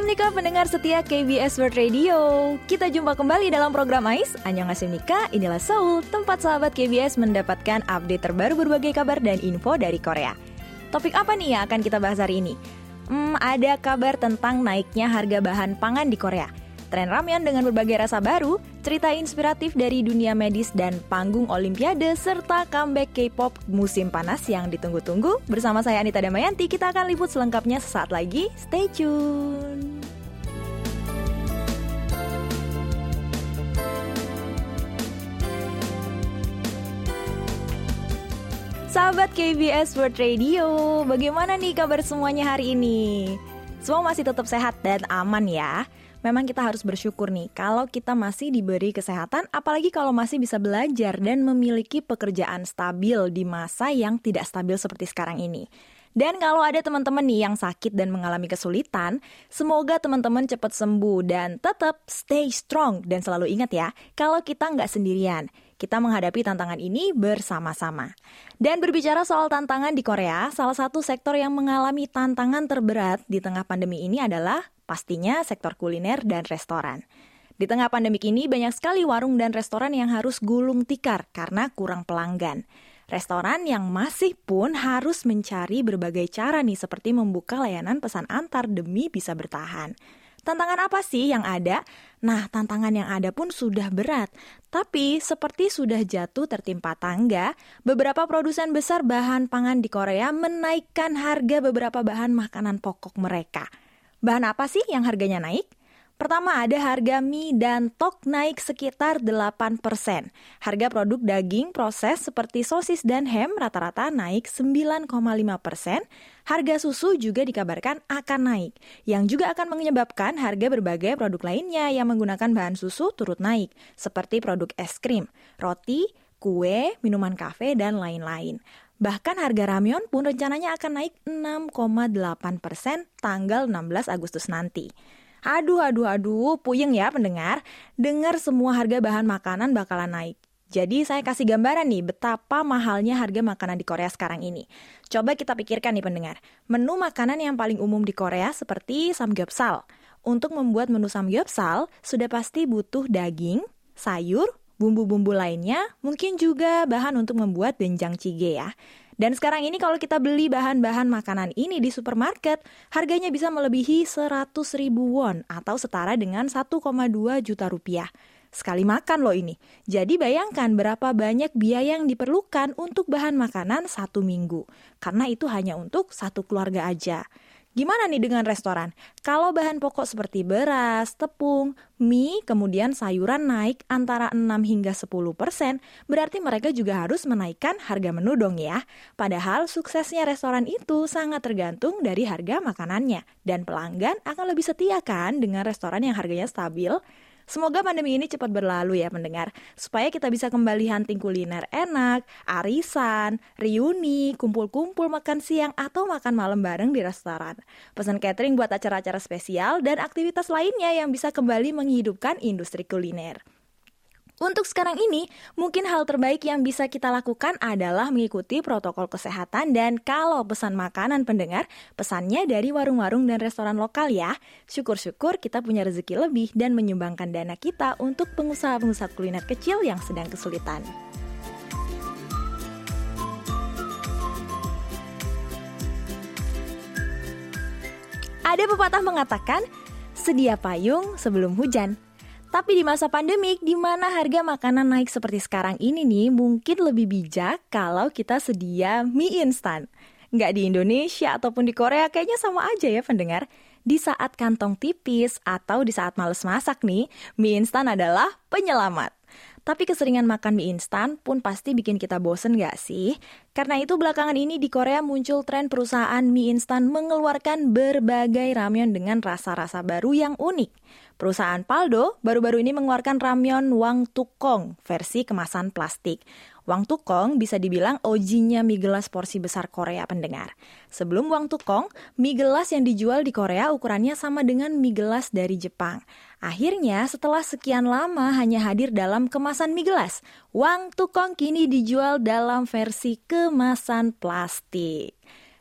Nika pendengar setia KBS World Radio. Kita jumpa kembali dalam program AIS. Nika, inilah Seoul, tempat sahabat KBS mendapatkan update terbaru berbagai kabar dan info dari Korea. Topik apa nih yang akan kita bahas hari ini? Hmm, ada kabar tentang naiknya harga bahan pangan di Korea tren ramen dengan berbagai rasa baru, cerita inspiratif dari dunia medis dan panggung olimpiade, serta comeback K-pop musim panas yang ditunggu-tunggu. Bersama saya Anita Damayanti, kita akan liput selengkapnya sesaat lagi. Stay tune! Sahabat KBS World Radio, bagaimana nih kabar semuanya hari ini? Semua masih tetap sehat dan aman ya memang kita harus bersyukur nih kalau kita masih diberi kesehatan, apalagi kalau masih bisa belajar dan memiliki pekerjaan stabil di masa yang tidak stabil seperti sekarang ini. Dan kalau ada teman-teman nih yang sakit dan mengalami kesulitan, semoga teman-teman cepat sembuh dan tetap stay strong. Dan selalu ingat ya, kalau kita nggak sendirian, kita menghadapi tantangan ini bersama-sama. Dan berbicara soal tantangan di Korea, salah satu sektor yang mengalami tantangan terberat di tengah pandemi ini adalah pastinya sektor kuliner dan restoran. Di tengah pandemik ini banyak sekali warung dan restoran yang harus gulung tikar karena kurang pelanggan. Restoran yang masih pun harus mencari berbagai cara nih seperti membuka layanan pesan antar demi bisa bertahan. Tantangan apa sih yang ada? Nah, tantangan yang ada pun sudah berat. Tapi, seperti sudah jatuh tertimpa tangga, beberapa produsen besar bahan pangan di Korea menaikkan harga beberapa bahan makanan pokok mereka – Bahan apa sih yang harganya naik? Pertama ada harga mie dan tok naik sekitar 8%. Harga produk daging proses seperti sosis dan ham rata-rata naik 9,5%. Harga susu juga dikabarkan akan naik, yang juga akan menyebabkan harga berbagai produk lainnya yang menggunakan bahan susu turut naik, seperti produk es krim, roti, kue, minuman kafe, dan lain-lain. Bahkan harga ramyon pun rencananya akan naik 6,8 persen tanggal 16 Agustus nanti. Aduh, aduh, aduh, puyeng ya pendengar. Dengar semua harga bahan makanan bakalan naik. Jadi saya kasih gambaran nih betapa mahalnya harga makanan di Korea sekarang ini. Coba kita pikirkan nih pendengar. Menu makanan yang paling umum di Korea seperti samgyeopsal. Untuk membuat menu samgyeopsal, sudah pasti butuh daging, sayur, bumbu-bumbu lainnya, mungkin juga bahan untuk membuat benjang cige ya. Dan sekarang ini kalau kita beli bahan-bahan makanan ini di supermarket, harganya bisa melebihi 100 ribu won atau setara dengan 1,2 juta rupiah. Sekali makan loh ini. Jadi bayangkan berapa banyak biaya yang diperlukan untuk bahan makanan satu minggu. Karena itu hanya untuk satu keluarga aja. Gimana nih dengan restoran? Kalau bahan pokok seperti beras, tepung, mie, kemudian sayuran naik antara 6 hingga 10 persen, berarti mereka juga harus menaikkan harga menu dong ya. Padahal suksesnya restoran itu sangat tergantung dari harga makanannya. Dan pelanggan akan lebih setia kan dengan restoran yang harganya stabil? Semoga pandemi ini cepat berlalu ya pendengar, supaya kita bisa kembali hunting kuliner enak, arisan, reuni, kumpul-kumpul makan siang atau makan malam bareng di restoran. Pesan catering buat acara-acara spesial dan aktivitas lainnya yang bisa kembali menghidupkan industri kuliner. Untuk sekarang ini, mungkin hal terbaik yang bisa kita lakukan adalah mengikuti protokol kesehatan dan kalau pesan makanan pendengar, pesannya dari warung-warung dan restoran lokal ya. Syukur-syukur kita punya rezeki lebih dan menyumbangkan dana kita untuk pengusaha-pengusaha kuliner kecil yang sedang kesulitan. Ada pepatah mengatakan, sedia payung sebelum hujan. Tapi di masa pandemik, di mana harga makanan naik seperti sekarang ini nih, mungkin lebih bijak kalau kita sedia mie instan. Nggak di Indonesia ataupun di Korea, kayaknya sama aja ya pendengar. Di saat kantong tipis atau di saat males masak nih, mie instan adalah penyelamat. Tapi keseringan makan mie instan pun pasti bikin kita bosen gak sih? Karena itu belakangan ini di Korea muncul tren perusahaan mie instan mengeluarkan berbagai ramyeon dengan rasa-rasa baru yang unik. Perusahaan Paldo baru-baru ini mengeluarkan ramyeon Wang Tukong versi kemasan plastik. Wang Tukong bisa dibilang ojinya mie gelas porsi besar Korea pendengar. Sebelum Wang Tukong, mie gelas yang dijual di Korea ukurannya sama dengan mie gelas dari Jepang. Akhirnya, setelah sekian lama hanya hadir dalam kemasan mie gelas, Wang Tukong kini dijual dalam versi kemasan plastik.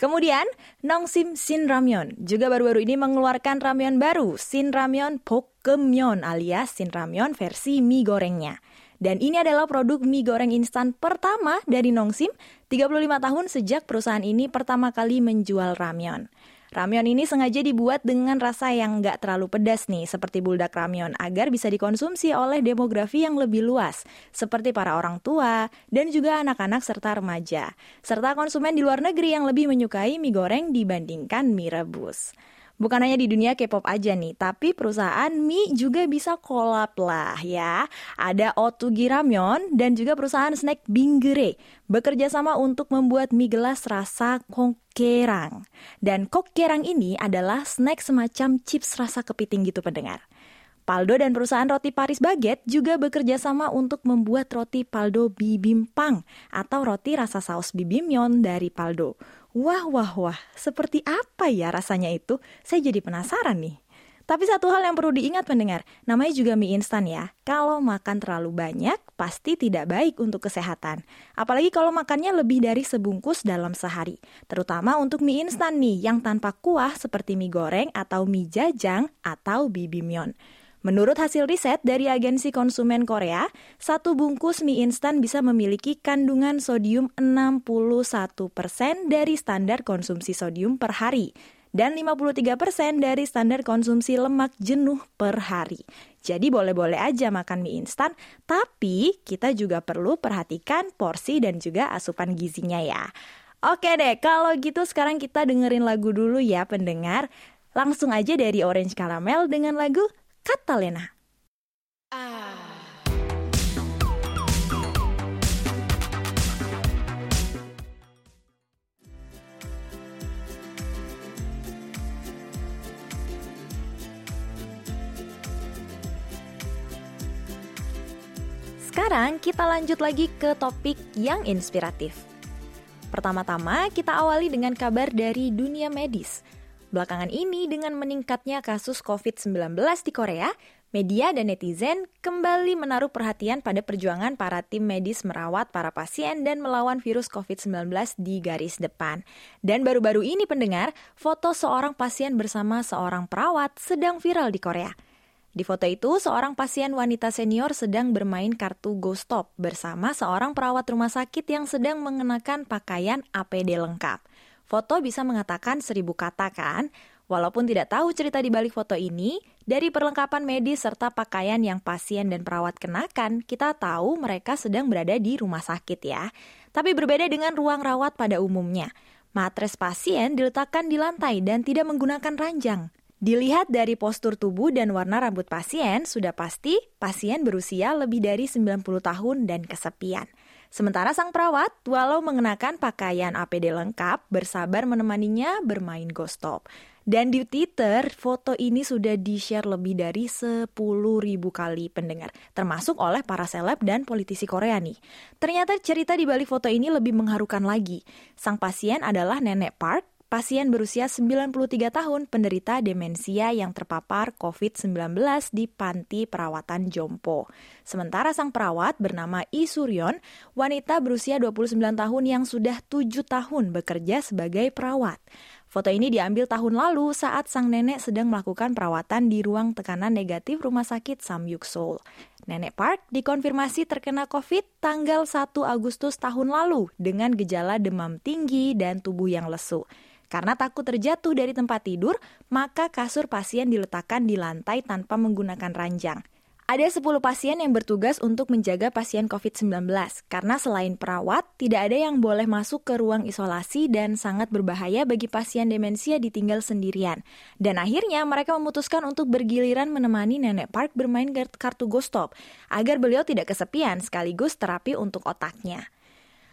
Kemudian, Nongsim Sin Ramyeon juga baru-baru ini mengeluarkan ramyeon baru, Sin Ramyeon Pokemon alias Sin Ramyeon versi mie gorengnya. Dan ini adalah produk mie goreng instan pertama dari Nongsim, 35 tahun sejak perusahaan ini pertama kali menjual ramyeon. Ramyeon ini sengaja dibuat dengan rasa yang nggak terlalu pedas nih, seperti buldak ramyeon, agar bisa dikonsumsi oleh demografi yang lebih luas, seperti para orang tua dan juga anak-anak serta remaja, serta konsumen di luar negeri yang lebih menyukai mie goreng dibandingkan mie rebus. Bukan hanya di dunia K-pop aja nih, tapi perusahaan mie juga bisa kolab lah ya. Ada Otugi Ramyeon dan juga perusahaan snack Bingere bekerja sama untuk membuat mie gelas rasa kokerang. Dan kokerang ini adalah snack semacam chips rasa kepiting gitu pendengar. Paldo dan perusahaan roti Paris Baguette juga bekerja sama untuk membuat roti Paldo Bibimpang atau roti rasa saus bibimyeon dari Paldo. Wah, wah, wah, seperti apa ya rasanya itu? Saya jadi penasaran nih. Tapi satu hal yang perlu diingat pendengar, namanya juga mie instan ya. Kalau makan terlalu banyak, pasti tidak baik untuk kesehatan. Apalagi kalau makannya lebih dari sebungkus dalam sehari. Terutama untuk mie instan nih, yang tanpa kuah seperti mie goreng atau mie jajang atau bibimyeon. Menurut hasil riset dari agensi konsumen Korea, satu bungkus mie instan bisa memiliki kandungan sodium 61% dari standar konsumsi sodium per hari dan 53% dari standar konsumsi lemak jenuh per hari. Jadi boleh-boleh aja makan mie instan, tapi kita juga perlu perhatikan porsi dan juga asupan gizinya ya. Oke deh, kalau gitu sekarang kita dengerin lagu dulu ya pendengar. Langsung aja dari Orange Caramel dengan lagu Catalina. Ah. Sekarang kita lanjut lagi ke topik yang inspiratif. Pertama-tama kita awali dengan kabar dari dunia medis. Belakangan ini dengan meningkatnya kasus COVID-19 di Korea, media dan netizen kembali menaruh perhatian pada perjuangan para tim medis merawat para pasien dan melawan virus COVID-19 di garis depan. Dan baru-baru ini pendengar, foto seorang pasien bersama seorang perawat sedang viral di Korea. Di foto itu, seorang pasien wanita senior sedang bermain kartu Go Stop bersama seorang perawat rumah sakit yang sedang mengenakan pakaian APD lengkap. Foto bisa mengatakan seribu kata kan? Walaupun tidak tahu cerita di balik foto ini, dari perlengkapan medis serta pakaian yang pasien dan perawat kenakan, kita tahu mereka sedang berada di rumah sakit ya. Tapi berbeda dengan ruang rawat pada umumnya. Matres pasien diletakkan di lantai dan tidak menggunakan ranjang. Dilihat dari postur tubuh dan warna rambut pasien, sudah pasti pasien berusia lebih dari 90 tahun dan kesepian. Sementara sang perawat, walau mengenakan pakaian APD lengkap, bersabar menemaninya bermain ghost stop. Dan di Twitter, foto ini sudah di-share lebih dari 10.000 kali pendengar, termasuk oleh para seleb dan politisi Korea nih. Ternyata cerita di balik foto ini lebih mengharukan lagi. Sang pasien adalah Nenek Park pasien berusia 93 tahun penderita demensia yang terpapar COVID-19 di panti perawatan Jompo. Sementara sang perawat bernama I Suryon, wanita berusia 29 tahun yang sudah 7 tahun bekerja sebagai perawat. Foto ini diambil tahun lalu saat sang nenek sedang melakukan perawatan di ruang tekanan negatif Rumah Sakit Samyuk Seoul. Nenek Park dikonfirmasi terkena COVID tanggal 1 Agustus tahun lalu dengan gejala demam tinggi dan tubuh yang lesu. Karena takut terjatuh dari tempat tidur, maka kasur pasien diletakkan di lantai tanpa menggunakan ranjang. Ada 10 pasien yang bertugas untuk menjaga pasien COVID-19 karena selain perawat, tidak ada yang boleh masuk ke ruang isolasi dan sangat berbahaya bagi pasien demensia ditinggal sendirian. Dan akhirnya mereka memutuskan untuk bergiliran menemani Nenek Park bermain kartu Ghost agar beliau tidak kesepian sekaligus terapi untuk otaknya.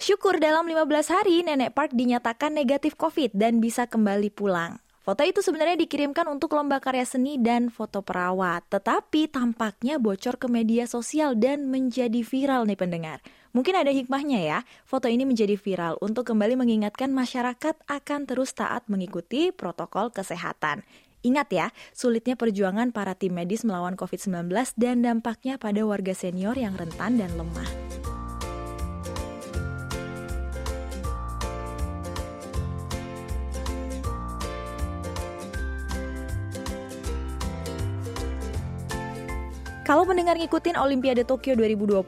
Syukur dalam 15 hari Nenek Park dinyatakan negatif COVID dan bisa kembali pulang. Foto itu sebenarnya dikirimkan untuk lomba karya seni dan foto perawat, tetapi tampaknya bocor ke media sosial dan menjadi viral nih pendengar. Mungkin ada hikmahnya ya, foto ini menjadi viral untuk kembali mengingatkan masyarakat akan terus taat mengikuti protokol kesehatan. Ingat ya, sulitnya perjuangan para tim medis melawan COVID-19 dan dampaknya pada warga senior yang rentan dan lemah. Kalau mendengar ngikutin Olimpiade Tokyo 2020,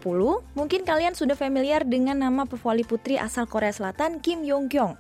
mungkin kalian sudah familiar dengan nama pevoli putri asal Korea Selatan Kim Yong Kyung.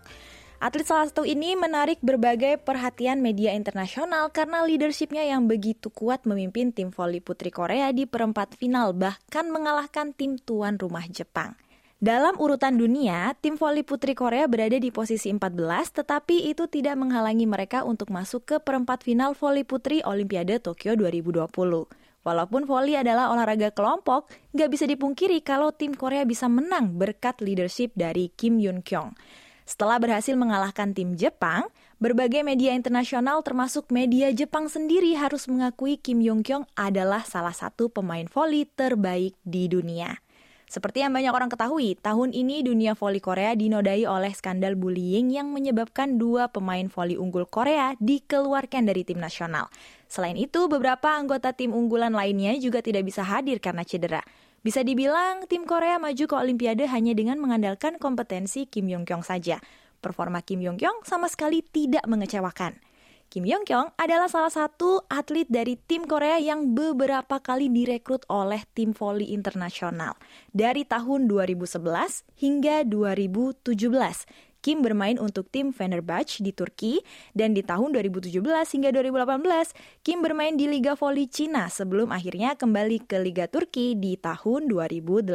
Atlet salah satu ini menarik berbagai perhatian media internasional karena leadershipnya yang begitu kuat memimpin tim voli putri Korea di perempat final bahkan mengalahkan tim tuan rumah Jepang. Dalam urutan dunia, tim voli putri Korea berada di posisi 14, tetapi itu tidak menghalangi mereka untuk masuk ke perempat final voli putri Olimpiade Tokyo 2020. Walaupun voli adalah olahraga kelompok, nggak bisa dipungkiri kalau tim Korea bisa menang berkat leadership dari Kim Yun Kyung. Setelah berhasil mengalahkan tim Jepang, berbagai media internasional termasuk media Jepang sendiri harus mengakui Kim Yong Kyung adalah salah satu pemain voli terbaik di dunia. Seperti yang banyak orang ketahui, tahun ini dunia voli Korea dinodai oleh skandal bullying yang menyebabkan dua pemain voli unggul Korea dikeluarkan dari tim nasional. Selain itu, beberapa anggota tim unggulan lainnya juga tidak bisa hadir karena cedera. Bisa dibilang tim Korea maju ke Olimpiade hanya dengan mengandalkan kompetensi Kim Yong Kyung saja. Performa Kim Yong Kyung sama sekali tidak mengecewakan. Kim Yong Kyung adalah salah satu atlet dari tim Korea yang beberapa kali direkrut oleh tim voli internasional dari tahun 2011 hingga 2017. Kim bermain untuk tim Fenerbahce di Turki dan di tahun 2017 hingga 2018 Kim bermain di Liga Voli Cina sebelum akhirnya kembali ke Liga Turki di tahun 2018.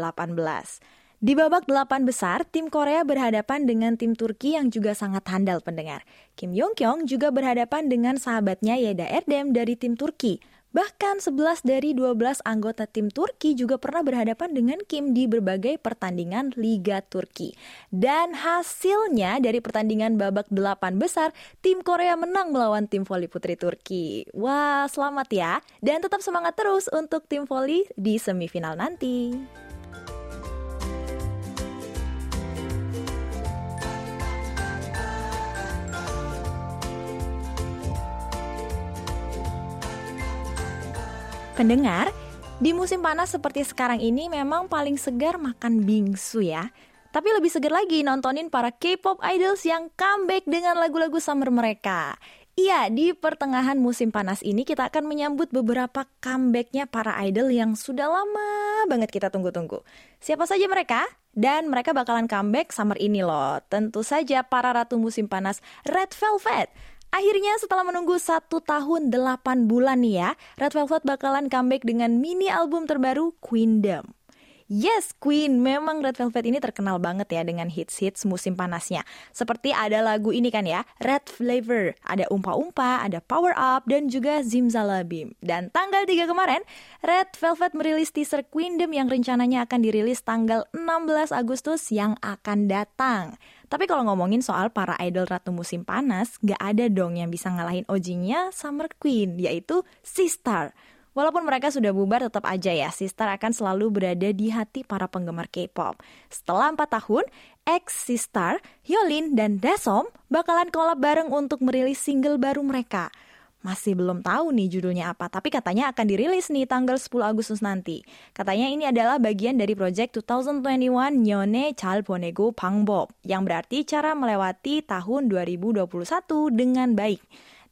Di babak delapan besar, tim Korea berhadapan dengan tim Turki yang juga sangat handal pendengar. Kim Yong Kyung juga berhadapan dengan sahabatnya Yeda Erdem dari tim Turki. Bahkan 11 dari 12 anggota tim Turki juga pernah berhadapan dengan Kim di berbagai pertandingan Liga Turki. Dan hasilnya dari pertandingan babak 8 besar, tim Korea menang melawan tim voli putri Turki. Wah, selamat ya. Dan tetap semangat terus untuk tim voli di semifinal nanti. Pendengar, di musim panas seperti sekarang ini memang paling segar makan bingsu ya. Tapi lebih segar lagi nontonin para K-pop idols yang comeback dengan lagu-lagu summer mereka. Iya, di pertengahan musim panas ini kita akan menyambut beberapa comebacknya para idol yang sudah lama banget kita tunggu-tunggu. Siapa saja mereka? Dan mereka bakalan comeback summer ini loh. Tentu saja para ratu musim panas Red Velvet. Akhirnya setelah menunggu satu tahun delapan bulan nih ya, Red Velvet bakalan comeback dengan mini album terbaru Queendom. Yes, Queen. Memang Red Velvet ini terkenal banget ya dengan hits-hits musim panasnya. Seperti ada lagu ini kan ya, Red Flavor, ada Umpa Umpa, ada Power Up, dan juga Zimzalabim. Dan tanggal 3 kemarin, Red Velvet merilis teaser Queendom yang rencananya akan dirilis tanggal 16 Agustus yang akan datang. Tapi kalau ngomongin soal para idol ratu musim panas, gak ada dong yang bisa ngalahin OG-nya Summer Queen, yaitu Sistar. Walaupun mereka sudah bubar, tetap aja ya, Sistar akan selalu berada di hati para penggemar K-pop. Setelah 4 tahun, ex Sistar, Hyolyn, dan Dasom bakalan kolab bareng untuk merilis single baru mereka. Masih belum tahu nih judulnya apa, tapi katanya akan dirilis nih tanggal 10 Agustus nanti. Katanya ini adalah bagian dari project 2021 Nyone Chal Bonego Pangbob, yang berarti cara melewati tahun 2021 dengan baik.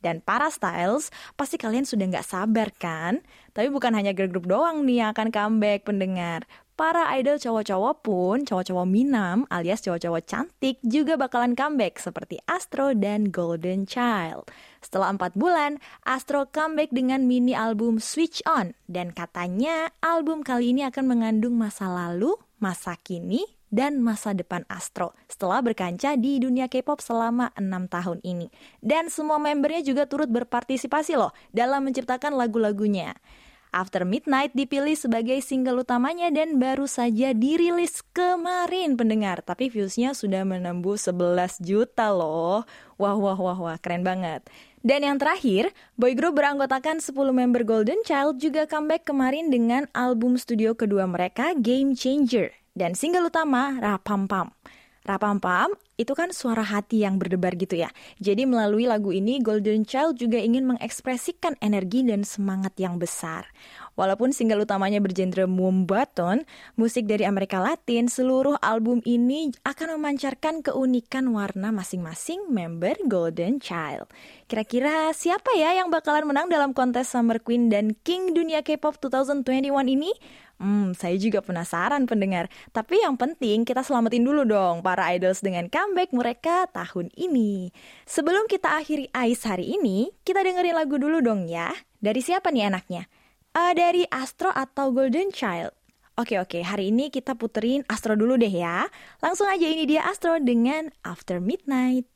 Dan para styles, pasti kalian sudah nggak sabar kan? Tapi bukan hanya girl group doang nih yang akan comeback pendengar. Para idol cowok-cowok pun, cowok-cowok Minam alias cowok-cowok cantik juga bakalan comeback seperti Astro dan Golden Child. Setelah empat bulan, Astro comeback dengan mini album Switch On. Dan katanya album kali ini akan mengandung masa lalu, masa kini, dan masa depan Astro setelah berkancah di dunia K-pop selama enam tahun ini. Dan semua membernya juga turut berpartisipasi loh dalam menciptakan lagu-lagunya. After Midnight dipilih sebagai single utamanya dan baru saja dirilis kemarin pendengar. Tapi viewsnya sudah menembus 11 juta loh. Wah wah wah wah keren banget. Dan yang terakhir, boy group beranggotakan 10 member Golden Child juga comeback kemarin dengan album studio kedua mereka Game Changer dan single utama Rapampam. Rapampam itu kan suara hati yang berdebar gitu ya. Jadi melalui lagu ini Golden Child juga ingin mengekspresikan energi dan semangat yang besar. Walaupun single utamanya bergenre Mumbaton, musik dari Amerika Latin, seluruh album ini akan memancarkan keunikan warna masing-masing member Golden Child. Kira-kira siapa ya yang bakalan menang dalam kontes Summer Queen dan King Dunia K-pop 2021 ini? Hmm, saya juga penasaran pendengar. Tapi yang penting kita selamatin dulu dong para idols dengan comeback mereka tahun ini. Sebelum kita akhiri Ais hari ini, kita dengerin lagu dulu dong ya. Dari siapa nih anaknya? uh, dari Astro atau Golden Child. Oke oke, hari ini kita puterin Astro dulu deh ya. Langsung aja ini dia Astro dengan After Midnight.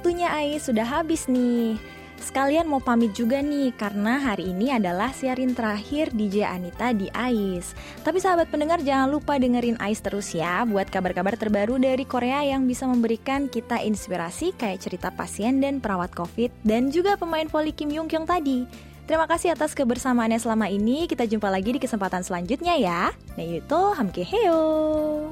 Waktunya Ais sudah habis nih. Sekalian mau pamit juga nih karena hari ini adalah siarin terakhir DJ Anita di AIS. Tapi sahabat pendengar jangan lupa dengerin AIS terus ya buat kabar-kabar terbaru dari Korea yang bisa memberikan kita inspirasi kayak cerita pasien dan perawat COVID dan juga pemain voli Kim Yung Kyung tadi. Terima kasih atas kebersamaannya selama ini. Kita jumpa lagi di kesempatan selanjutnya ya. Nah itu Hamke Heo.